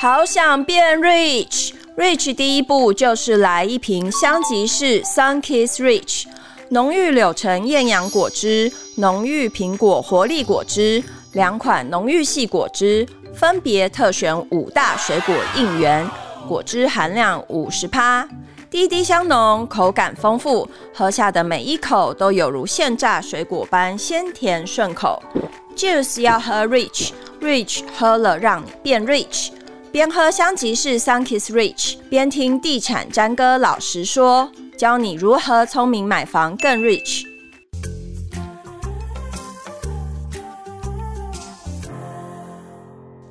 好想变 rich，rich 第一步就是来一瓶香吉士 Sun Kiss Rich，浓郁柳橙艳阳果汁，浓郁苹果活力果汁，两款浓郁系果汁，分别特选五大水果应援，果汁含量五十趴，滴滴香浓，口感丰富，喝下的每一口都有如现榨水果般鲜甜顺口。Juice 要喝 rich，rich 喝了让你变 rich。边喝香吉士 Sunkis Rich，边听地产詹哥老实说，教你如何聪明买房更 rich。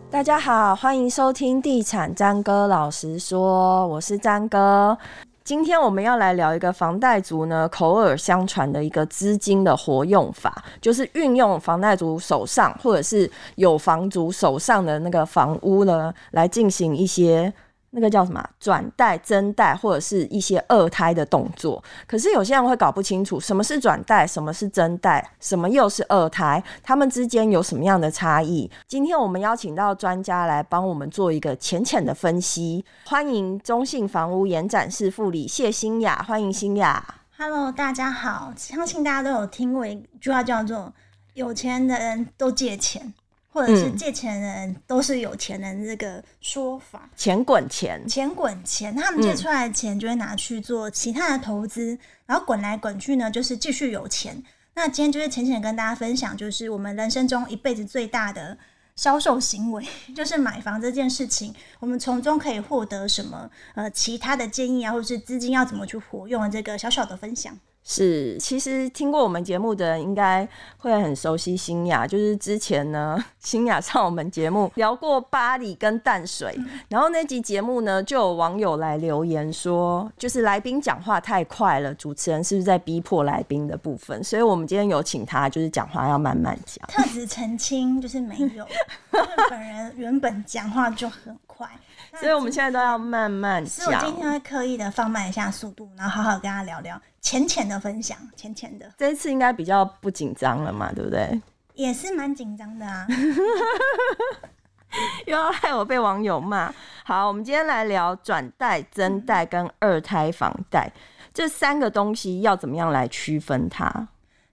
大家好，欢迎收听地产詹哥老实说，我是詹哥。今天我们要来聊一个房贷族呢口耳相传的一个资金的活用法，就是运用房贷族手上或者是有房族手上的那个房屋呢，来进行一些。那个叫什么转贷、增贷或者是一些二胎的动作，可是有些人会搞不清楚什么是转贷，什么是增贷，什么又是二胎，他们之间有什么样的差异？今天我们邀请到专家来帮我们做一个浅浅的分析。欢迎中信房屋延展室副理谢欣雅，欢迎欣雅。Hello，大家好，相信大家都有听过一句话叫做“有钱的人都借钱”。或者是借钱人都是有钱人，这个说法，钱滚钱，钱滚钱，他们借出来的钱就会拿去做其他的投资，嗯、然后滚来滚去呢，就是继续有钱。那今天就是浅浅跟大家分享，就是我们人生中一辈子最大的销售行为，就是买房这件事情，我们从中可以获得什么？呃，其他的建议啊，或者是资金要怎么去活用这个小小的分享。是，其实听过我们节目的人应该会很熟悉新雅。就是之前呢，新雅上我们节目聊过巴黎跟淡水，嗯、然后那集节目呢，就有网友来留言说，就是来宾讲话太快了，主持人是不是在逼迫来宾的部分？所以我们今天有请他，就是讲话要慢慢讲。特此澄清，就是没有，本人原本讲话就很快，所以我们现在都要慢慢讲。所以我今天会刻意的放慢一下速度，然后好好跟他聊聊。浅浅的分享，浅浅的。这一次应该比较不紧张了嘛，对不对？也是蛮紧张的啊，又要害我被网友骂。好，我们今天来聊转贷、增贷跟二胎房贷、嗯、这三个东西要怎么样来区分它？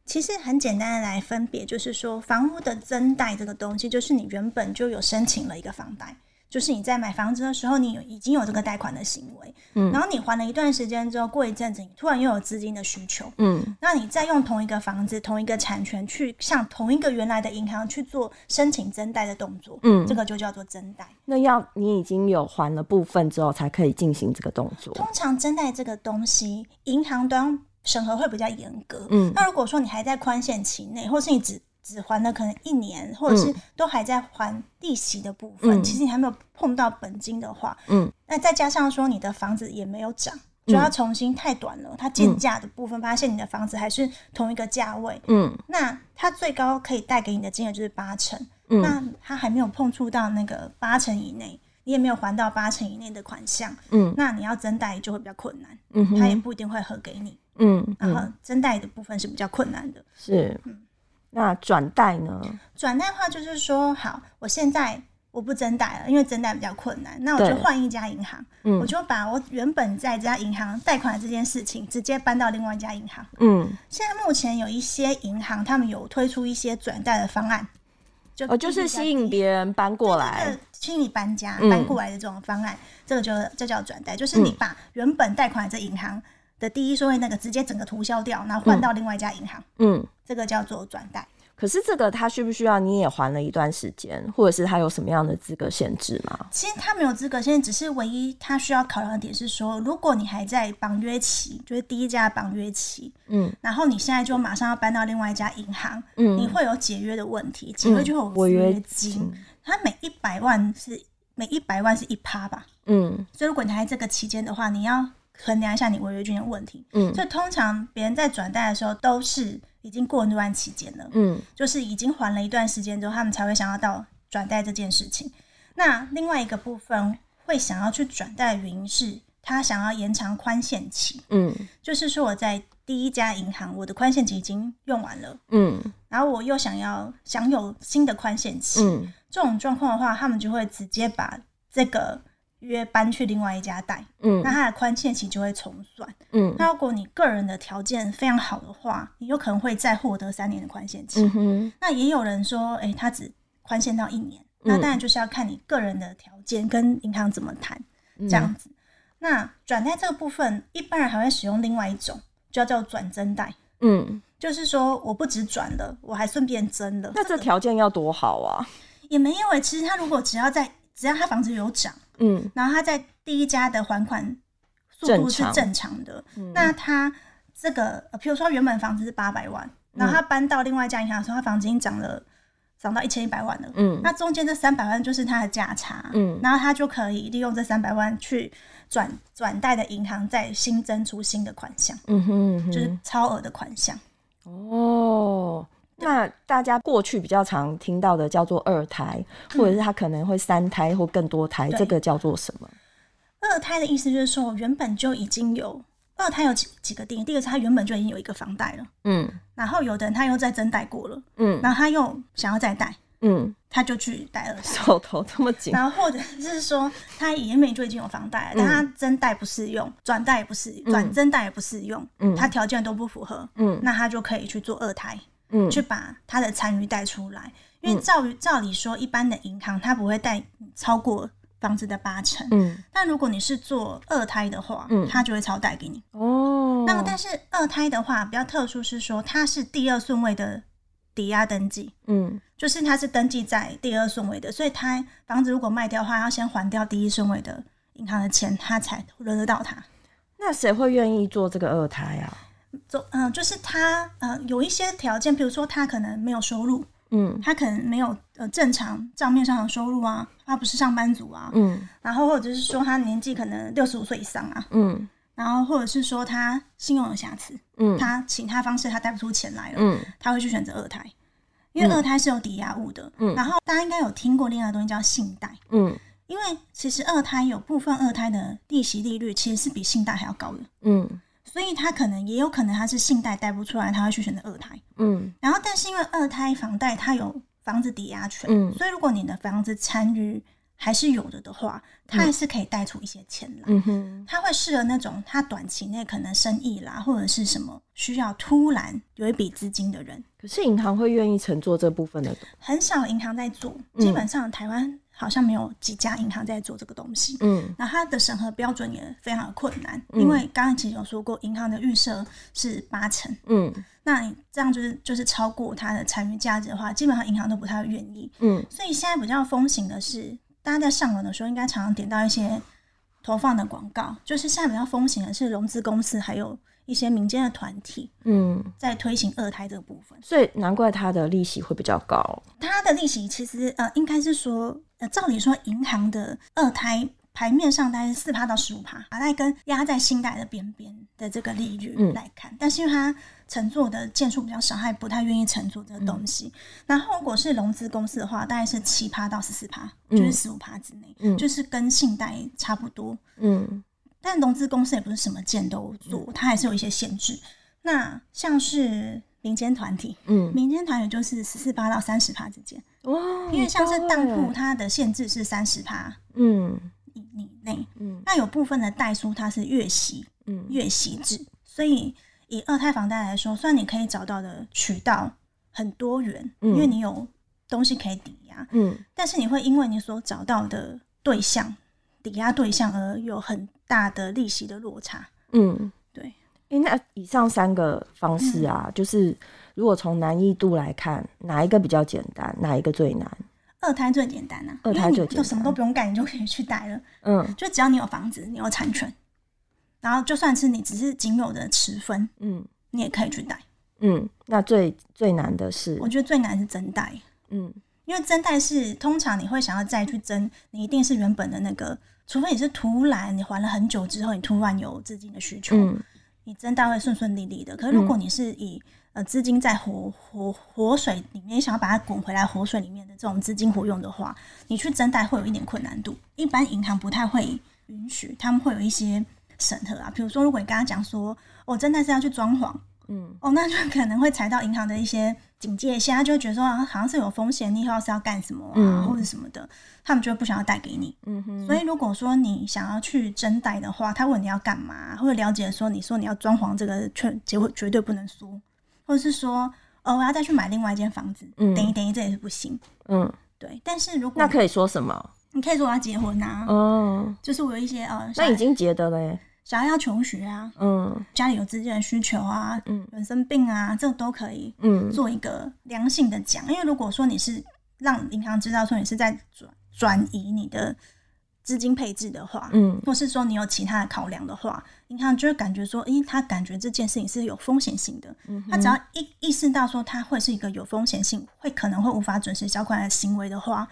其实很简单的来分别，就是说房屋的增贷这个东西，就是你原本就有申请了一个房贷。就是你在买房子的时候，你已经有这个贷款的行为，嗯，然后你还了一段时间之后，过一阵子你突然又有资金的需求，嗯，那你再用同一个房子、同一个产权去向同一个原来的银行去做申请增贷的动作，嗯，这个就叫做增贷。那要你已经有还了部分之后，才可以进行这个动作。通常增贷这个东西，银行端审核会比较严格，嗯，那如果说你还在宽限期内，或是你只只还了可能一年，或者是都还在还利息的部分，嗯、其实你还没有碰到本金的话，嗯，那再加上说你的房子也没有涨，就要重新太短了，它减价的部分发现你的房子还是同一个价位，嗯，那它最高可以贷给你的金额就是八成，嗯，那它还没有碰触到那个八成以内，你也没有还到八成以内的款项，嗯，那你要增贷就会比较困难，嗯哼，它也不一定会核给你，嗯，然后增贷的部分是比较困难的，是，嗯。那转贷呢？转贷的话就是说，好，我现在我不增贷了，因为增贷比较困难。那我就换一家银行，嗯，我就把我原本在这家银行贷款的这件事情直接搬到另外一家银行。嗯，现在目前有一些银行，他们有推出一些转贷的方案，就哦，就是吸引别人搬过来，吸引你搬家搬过来的这种方案，嗯、这个就这叫转贷，就是你把原本贷款的这银行。的第一顺位那个直接整个涂销掉，然后换到另外一家银行，嗯，这个叫做转贷。可是这个他需不需要你也还了一段时间，或者是他有什么样的资格限制吗？其实他没有资格限制，只是唯一他需要考量的点是说，如果你还在绑约期，就是第一家绑约期，嗯，然后你现在就马上要搬到另外一家银行，嗯，你会有解约的问题，解约就会有违约金，他每一百万是每一百万是一趴吧，嗯，所以如果你还在这个期间的话，你要。衡量一下你违约金的问题，嗯，所以通常别人在转贷的时候都是已经过那段期间了，嗯，就是已经还了一段时间之后，他们才会想要到转贷这件事情。那另外一个部分会想要去转贷的原因是，他想要延长宽限期，嗯，就是说我在第一家银行我的宽限期已经用完了，嗯，然后我又想要享有新的宽限期，嗯，这种状况的话，他们就会直接把这个约搬去另外一家贷，嗯，那它的宽限期就会重算，嗯，那如果你个人的条件非常好的话，你有可能会再获得三年的宽限期。嗯，那也有人说，哎、欸，他只宽限到一年，嗯、那当然就是要看你个人的条件跟银行怎么谈，这样子。嗯、那转贷这个部分，一般人还会使用另外一种，就叫做转增贷，嗯，就是说我不只转了，我还顺便增了。那这条件要多好啊？也没有诶、欸，其实他如果只要在只要他房子有涨，嗯，然后他在第一家的还款速度是正常的，常。那他这个，呃，比如说原本房子是八百万，然后他搬到另外一家银行的时候，他房子已经涨了，涨到一千一百万了，嗯，那中间这三百万就是他的价差，嗯，然后他就可以利用这三百万去转转贷的银行再新增出新的款项，嗯哼，嗯哼，就是超额的款项，哦。那大家过去比较常听到的叫做二胎，嗯、或者是他可能会三胎或更多胎，对。这个叫做什么？二胎的意思就是说，原本就已经有二胎有几几个定义，第一个是他原本就已经有一个房贷了，嗯，然后有的人他又再增贷过了，嗯，然后他又想要再贷，嗯，他就去贷二胎，手头这么紧，然后或者是说他原本就已经有房贷，嗯、但他增贷不适用，转贷也不适，转增贷也不适用，嗯，他条件都不符合，嗯，那他就可以去做二胎。嗯，去把他的残余贷出来，因为照照理说，一般的银行它不会贷超过房子的八成。嗯，但如果你是做二胎的话，嗯，它就会超贷给你。哦，那么但是二胎的话比较特殊，是说它是第二顺位的抵押登记。嗯，就是它是登记在第二顺位的，所以它房子如果卖掉的话，要先还掉第一顺位的银行的钱，它才轮得到它。那谁会愿意做这个二胎啊？走，嗯，就是他，呃，有一些条件，比如说他可能没有收入，嗯，他可能没有呃正常账面上的收入啊，他不是上班族啊，嗯，然后或者是说他年纪可能六十五岁以上啊，嗯，然后或者是说他信用有瑕疵，嗯，他其他方式他贷不出钱来了，嗯，他会去选择二胎，因为二胎是有抵押物的，嗯，然后大家应该有听过另外一个东西叫信贷，嗯，因为其实二胎有部分二胎的利息利率其实是比信贷还要高的，嗯。所以他可能也有可能他是信贷贷不出来，他会去选择二胎。嗯，然后但是因为二胎房贷他有房子抵押权，嗯，所以如果你的房子参与还是有的的话，他还是可以贷出一些钱来。嗯哼，他会适合那种他短期内可能生意啦或者是什么需要突然有一笔资金的人。可是银行会愿意承做这部分的？很少银行在做，基本上台湾。好像没有几家银行在做这个东西，嗯，那它的审核标准也非常的困难，嗯、因为刚刚其实有说过，银行的预设是八成，嗯，那你这样就是就是超过它的残余价值的话，基本上银行都不太愿意，嗯，所以现在比较风行的是，大家在上网的时候应该常常点到一些投放的广告，就是现在比较风行的是融资公司还有。一些民间的团体，嗯，在推行二胎这个部分，所以难怪它的利息会比较高。它的利息其实呃，应该是说，呃，照理说，银行的二胎牌面上大概是四趴到十五趴，把它跟压在信贷的边边的这个利率来看，嗯、但是因为它乘坐的件数比较少，它也不太愿意乘坐这个东西。嗯、然后如果是融资公司的话，大概是七趴到十四趴，就是十五趴之内，嗯、就是跟信贷差不多，嗯。但融资公司也不是什么件都做，它还是有一些限制。那像是民间团体，嗯，民间团体就是十四趴到三十趴之间，哇，因为像是当铺，它的限制是三十趴，嗯，以以内，嗯，那有部分的代书它是月息，嗯，月息制，所以以二胎房贷来说，虽然你可以找到的渠道很多元，嗯，因为你有东西可以抵押，嗯，但是你会因为你所找到的对象，抵押对象而有很大的利息的落差，嗯，对。欸，那以上三个方式啊，嗯、就是如果从难易度来看，哪一个比较简单，哪一个最难？二胎最简单啊，二胎最简单，就什么都不用干，你就可以去贷了。嗯，就只要你有房子，你有产权，然后就算是你只是仅有的持分，嗯，你也可以去贷。嗯，那最最难的是，我觉得最难是增贷。嗯，因为增贷是通常你会想要再去增，你一定是原本的那个。除非你是突然，你还了很久之后，你突然有资金的需求，嗯、你增贷会顺顺利利的。可是如果你是以、嗯、呃资金在活活活水里面，想要把它滚回来活水里面的这种资金活用的话，你去增贷会有一点困难度。一般银行不太会允许，他们会有一些审核啊。比如说，如果你刚刚讲说，我增贷是要去装潢，嗯，哦，那就可能会踩到银行的一些警戒线，他就会觉得说好像是有风险，你以后是要干什么啊，嗯、或者什么的，他们就不想要贷给你。嗯哼。所以如果说你想要去真贷的话，他问你要干嘛，或者了解说你说你要装潢这个，绝结果绝对不能说，或者是说哦我要再去买另外一间房子，嗯、等一等一这也是不行。嗯，对。但是如果那可以说什么？你可以说我要结婚啊。嗯，就是我有一些呃，那已经结的嘞。小孩要求学啊，嗯，家里有资金的需求啊，嗯，人生病啊，这都可以，嗯，做一个良性的讲。因为如果说你是让银行知道说你是在转转移你的资金配置的话，嗯，或是说你有其他的考量的话，银行就会感觉说，诶，他感觉这件事情是有风险性的，嗯，他只要意意识到说他会是一个有风险性，会可能会无法准时缴款的行为的话，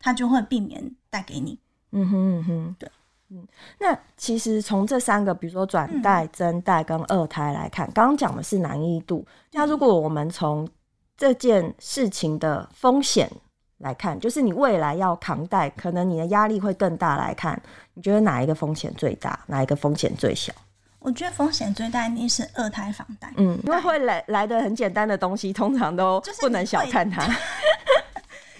他就会避免带给你，嗯哼嗯哼，对。嗯，那其实从这三个，比如说转贷、增贷跟二胎来看，刚刚讲的是难易度。那如果我们从这件事情的风险来看，就是你未来要扛贷，可能你的压力会更大来看，你觉得哪一个风险最大，哪一个风险最小？我觉得风险最大一定是二胎房贷。嗯，因为会来来的很简单的东西，通常都不能小看它。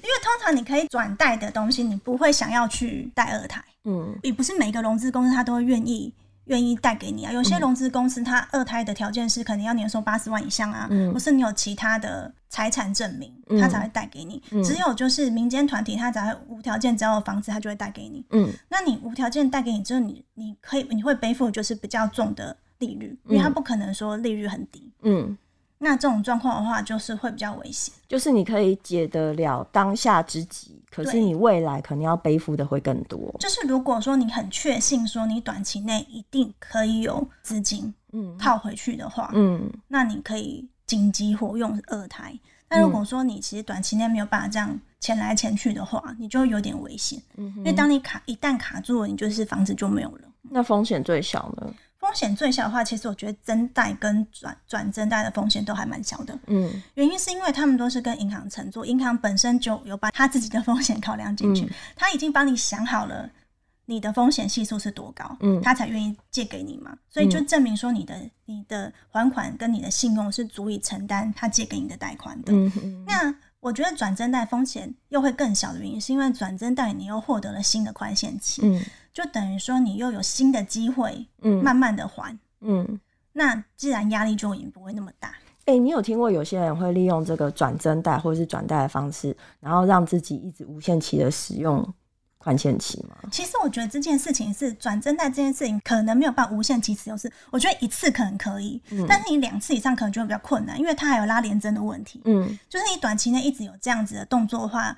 因为通常你可以转贷的东西，你不会想要去贷二胎。嗯，也不是每个融资公司他都会愿意愿意贷给你啊。有些融资公司他二胎的条件是可能要年收八十万以上啊，嗯、或是你有其他的财产证明，他才会贷给你。嗯、只有就是民间团体，他才会无条件只要有房子，他就会贷给你。嗯，那你无条件贷给你之后，你你可以你会背负就是比较重的利率，因为他不可能说利率很低。嗯。那这种状况的话，就是会比较危险。就是你可以解得了当下之急，可是你未来可能要背负的会更多。就是如果说你很确信说你短期内一定可以有资金，嗯，套回去的话，嗯，那你可以紧急活用二胎。但如果说你其实短期内没有办法这样钱来钱去的话，你就有点危险。嗯，因为当你卡一旦卡住了，你就是房子就没有了。那风险最小呢？风险最小的话，其实我觉得增贷跟转转增贷的风险都还蛮小的。嗯，原因是因为他们都是跟银行承做，银行本身就有把他自己的风险考量进去，嗯、他已经帮你想好了你的风险系数是多高，嗯，他才愿意借给你嘛。所以就证明说你的你的还款跟你的信用是足以承担他借给你的贷款的。嗯嗯。那我觉得转增贷风险又会更小的原因，是因为转增贷你又获得了新的宽限期。嗯。就等于说，你又有新的机会，嗯，慢慢的还，嗯，那自然压力就也不会那么大。哎、欸，你有听过有些人会利用这个转增贷或者是转贷的方式，然后让自己一直无限期的使用宽限期吗？其实我觉得这件事情是转增贷这件事情可能没有办法无限期使用，是我觉得一次可能可以，嗯、但是你两次以上可能就会比较困难，因为它还有拉连针的问题。嗯，就是你短期内一直有这样子的动作的话，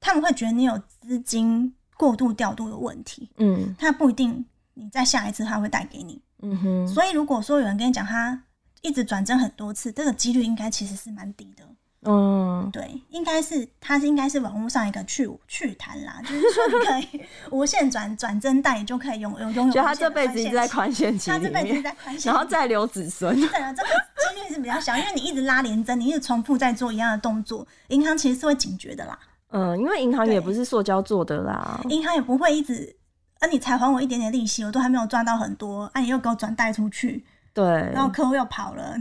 他们会觉得你有资金。过度调度的问题，嗯，他不一定你再下一次他会贷给你，嗯哼，所以如果说有人跟你讲他一直转增很多次，这个几率应该其实是蛮低的，嗯，对，应该是它是应该是网络上一个趣趣谈啦，就是说你可以无限转转增贷就可以拥有拥有，就他这辈子一直在宽限期，他这辈子一直在宽限，然后再留子孙，对啊，这个几率是比较小，因为你一直拉连增，你一直重复在做一样的动作，银行其实是会警觉的啦。嗯，因为银行也不是塑胶做的啦，银行也不会一直，啊，你才还我一点点利息，我都还没有赚到很多，啊，你又给我转贷出去，对，然后客户又跑了，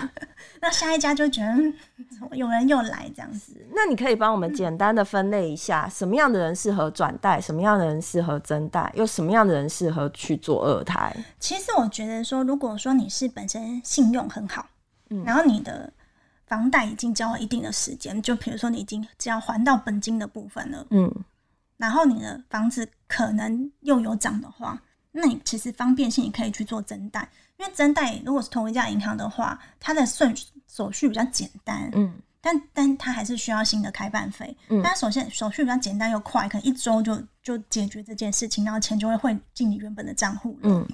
那下一家就觉得有人又来这样子。那你可以帮我们简单的分类一下，什么样的人适合转贷，什么样的人适合增贷，又什么样的人适合去做二胎？其实我觉得说，如果说你是本身信用很好，嗯，然后你的。房贷已经交了一定的时间，就比如说你已经只要还到本金的部分了，嗯，然后你的房子可能又有涨的话，那你其实方便性你可以去做增贷，因为增贷如果是同一家银行的话，它的顺手续比较简单，嗯，但但它还是需要新的开办费，嗯，但首先手续比较简单又快，可能一周就就解决这件事情，然后钱就会汇进你原本的账户，嗯，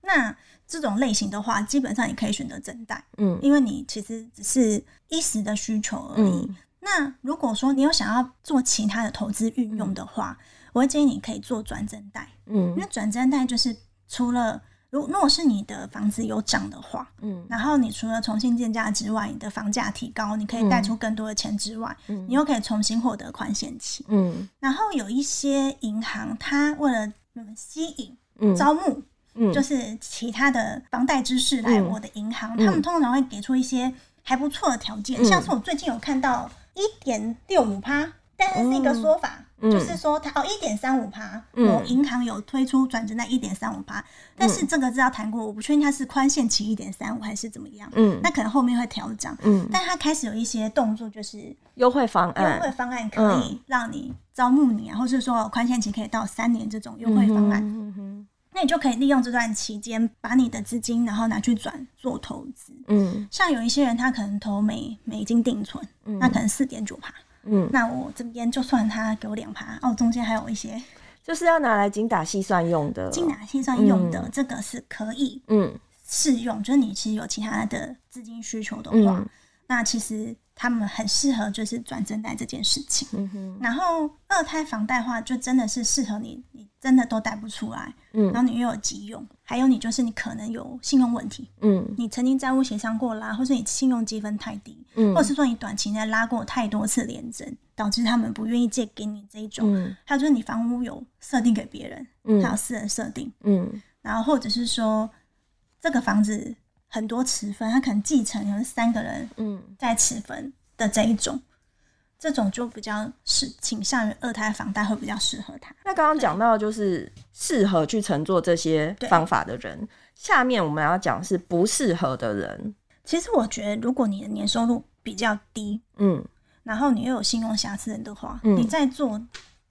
那。这种类型的话，基本上你可以选择增贷，嗯，因为你其实只是一时的需求而已。嗯、那如果说你有想要做其他的投资运用的话，嗯、我会建议你可以做转增贷，嗯，因为转增贷就是除了如如果是你的房子有涨的话，嗯，然后你除了重新建价之外，你的房价提高，你可以贷出更多的钱之外，嗯，你又可以重新获得宽限期，嗯，然后有一些银行它为了吸引、招募。嗯，就是其他的房贷知识来我的银行，嗯，他们通常会给出一些还不错的条件，嗯，像是我最近有看到一点六五趴，但是是一个说法。嗯。就是说它，它哦一点三五趴，我银行有推出转成在一点三五趴，但是这个是要谈过，我不确定它是宽限期一点三五还是怎么样，嗯，那可能后面会调整，嗯，但它开始有一些动作，就是优惠方案，优惠方案可以让你招募你啊，或是说宽限期可以到三年这种优惠方案，嗯哼，那你就可以利用这段期间把你的资金然后拿去转做投资，嗯，像有一些人他可能投美美金定存，嗯那可能四点九趴。嗯，那我这边就算他给我两趴哦，中间还有一些，就是要拿来精打细算用的，精打细算用的、嗯、这个是可以，嗯，适用。就是你其实有其他的资金需求的话，嗯、那其实他们很适合就是转正贷这件事情。嗯，然后二胎房贷的话，就真的是适合你，你真的都贷不出来，嗯，然后你又有急用，还有你就是你可能有信用问题，嗯，你曾经债务协商过啦，或是你信用积分太低。嗯，或者是说你短期内拉过太多次联征，导致他们不愿意借给你这一种。嗯，还有就是你房屋有设定给别人，嗯，还有私人设定，嗯，然后或者是说这个房子很多持分，他可能继承有三个人，嗯，在持分的这一种，这种就比较是倾向于二胎房贷会比较适合他。那刚刚讲到就是适合去乘坐这些方法的人，下面我们要讲是不适合的人。其实我觉得，如果你的年收入比较低，嗯，然后你又有信用瑕疵人的话，嗯，你在做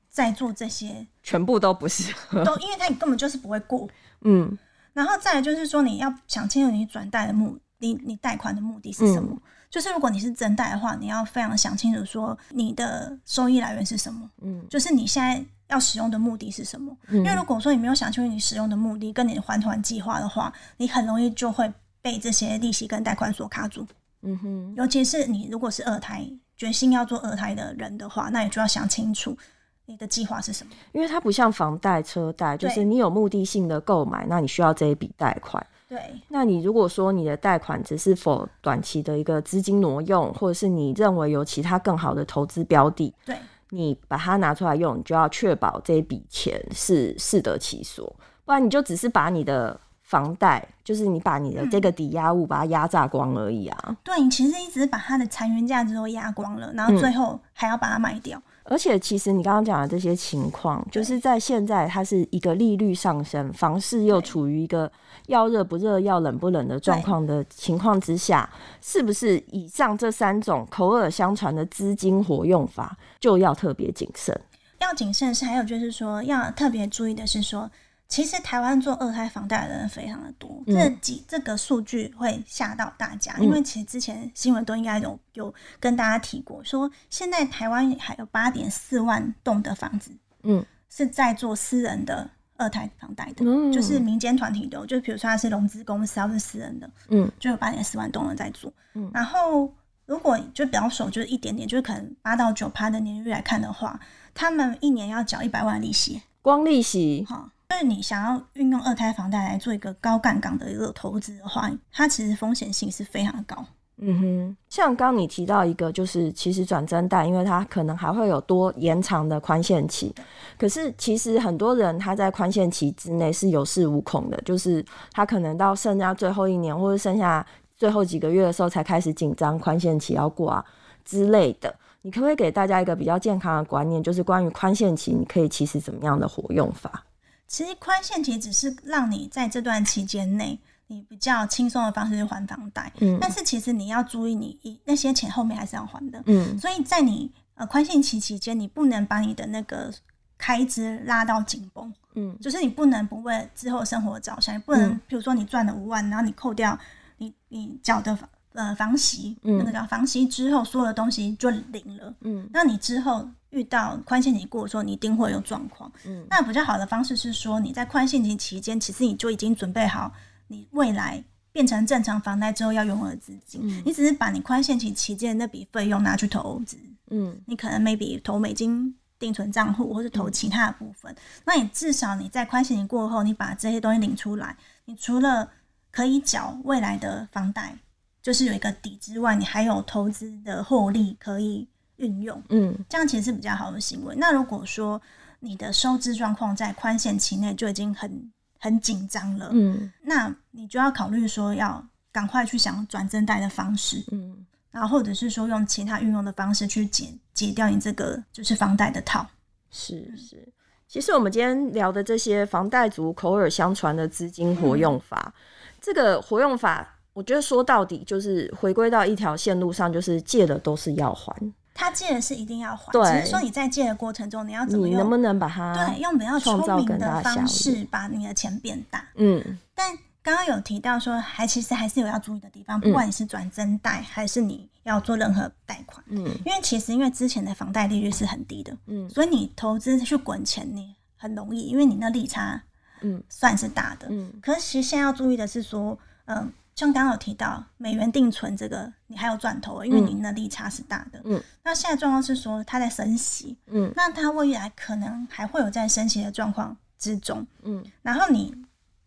在做这些，全部都不适合，都因为他你根本就是不会过，嗯，然后再来就是说，你要想清楚你转贷的目，你你贷款的目的是什么？嗯，就是如果你是真贷的话，你要非常想清楚说你的收益来源是什么，嗯，就是你现在要使用的目的是什么？嗯，因为如果说你没有想清楚你使用的目的跟你的还款计划的话，你很容易就会。被这些利息跟贷款所卡住，嗯哼，尤其是你如果是二胎，决心要做二胎的人的话，那你就要想清楚你的计划是什么，因为它不像房贷、车贷，就是你有目的性的购买，那你需要这一笔贷款。对，那你如果说你的贷款只是否短期的一个资金挪用，或者是你认为有其他更好的投资标的，对，你把它拿出来用，你就要确保这一笔钱是适得其所，不然你就只是把你的。房贷就是你把你的这个抵押物把它压榨光而已啊！嗯、对，你其实一直把它的残余价值都压光了，然后最后还要把它卖掉。嗯、而且，其实你刚刚讲的这些情况，就是在现在它是一个利率上升，房市又处于一个要热不热、要冷不冷的状况的情况之下，是不是以上这三种口耳相传的资金活用法就要特别谨慎？要谨慎是，还有就是说要特别注意的是说。其实台湾做二胎房贷的人非常的多，嗯、这几这个数据会吓到大家，嗯、因为其实之前新闻都应该有有跟大家提过，说现在台湾还有八点四万栋的房子，嗯，是在做私人的二胎房贷的，嗯、就是民间团体的，就比如说他是融资公司，还是私人的，嗯，就有八点四万栋人在做，嗯，然后如果就比较少，就是一点点，就是可能八到九趴的年率来看的话，他们一年要缴一百万利息，光利息，哈。所以你想要运用二胎房贷来做一个高杠杆的一个投资的话，它其实风险性是非常高。嗯哼，像刚你提到一个，就是其实转增贷，因为它可能还会有多延长的宽限期。可是其实很多人他在宽限期之内是有恃无恐的，就是他可能到剩下最后一年或者剩下最后几个月的时候才开始紧张宽限期要过啊之类的。你可不可以给大家一个比较健康的观念，就是关于宽限期，你可以其实怎么样的活用法？其实宽限期只是让你在这段期间内，你比较轻松的方式去还房贷。嗯，但是其实你要注意，你那些钱后面还是要还的。嗯，所以在你呃宽限期期间，你不能把你的那个开支拉到紧绷。嗯，就是你不能不为之后生活着想，你不能，嗯、比如说你赚了五万，然后你扣掉你你缴的呃房息，嗯、那个叫房息之后，所有的东西就零了。嗯，那你之后。遇到宽限期过的时候，你一定会有状况。嗯，那比较好的方式是说，你在宽限期期间，其实你就已经准备好你未来变成正常房贷之后要用的资金。嗯，你只是把你宽限期期间那笔费用拿去投资。嗯，你可能 maybe 投美金定存账户，或者投其他的部分。嗯，那你至少你在宽限期过后，你把这些东西领出来，你除了可以缴未来的房贷，就是有一个底之外，你还有投资的获利可以。运用，嗯，这样其实是比较好的行为。那如果说你的收支状况在宽限期内就已经很很紧张了，嗯，那你就要考虑说要赶快去想转增贷的方式，嗯，然后或者是说用其他运用的方式去解解掉你这个就是房贷的套。是是，其实我们今天聊的这些房贷族口耳相传的资金活用法，嗯、这个活用法，我觉得说到底就是回归到一条线路上，就是借的都是要还。他借的是一定要还，只是说你在借的过程中，你要怎么用？你能不能把它对用比较聪明的方式把你的钱变大？嗯，但刚刚有提到说，还其实还是有要注意的地方，不管你是转增贷还是你要做任何贷款，嗯，因为其实因为之前的房贷利率是很低的，嗯，所以你投资去滚钱你很容易，因为你那利差嗯算是大的，嗯，可是其实现在要注意的是说，嗯。像刚刚有提到美元定存这个，你还有赚头，因为你的利差是大的。嗯，那现在状况是说它在升息，嗯，那它未来可能还会有在升息的状况之中，嗯，然后你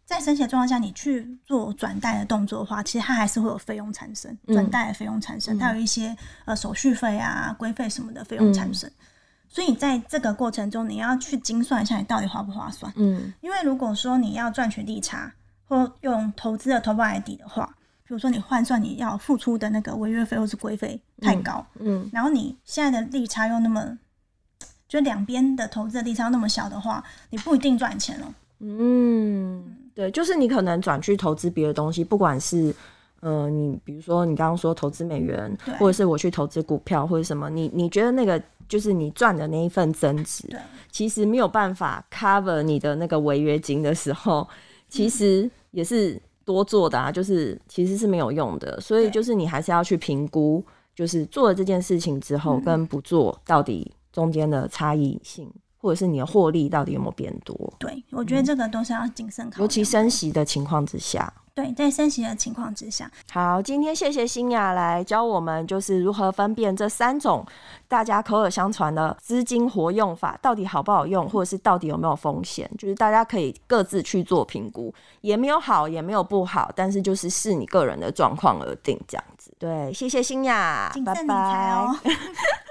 在升息的状况下，你去做转贷的动作的话，其实它还是会有费用产生，转贷的费用产生，它有一些呃手续费啊、规费什么的费用产生，所以在这个过程中，你要去精算一下你到底划不划算，嗯，因为如果说你要赚取利差。或用投资的投保来抵的话，比如说你换算你要付出的那个违约费或是规费太高，嗯，嗯，然后你现在的利差又那么，就两边的投资的利差那么小的话，你不一定赚钱了。嗯，对，就是你可能转去投资别的东西，不管是呃，你比如说你刚刚说投资美元，或者是我去投资股票或者什么，你你觉得那个就是你赚的那一份增值，对其实没有办法 cover 你的那个违约金的时候。其实也是多做的啊，就是其实是没有用的，所以就是你还是要去评估，就是做了这件事情之后跟不做到底中间的差异性，或者是你的获利到底有没有变多？对，我觉得这个都是要谨慎考虑，尤其升息的情况之下。对，在升息的情况之下，好，今天谢谢新雅来教我们，就是如何分辨这三种大家口耳相传的资金活用法到底好不好用，或者是到底有没有风险，就是大家可以各自去做评估，也没有好，也没有不好，但是就是视你个人的状况而定，这样子。对，谢谢新雅，拜拜。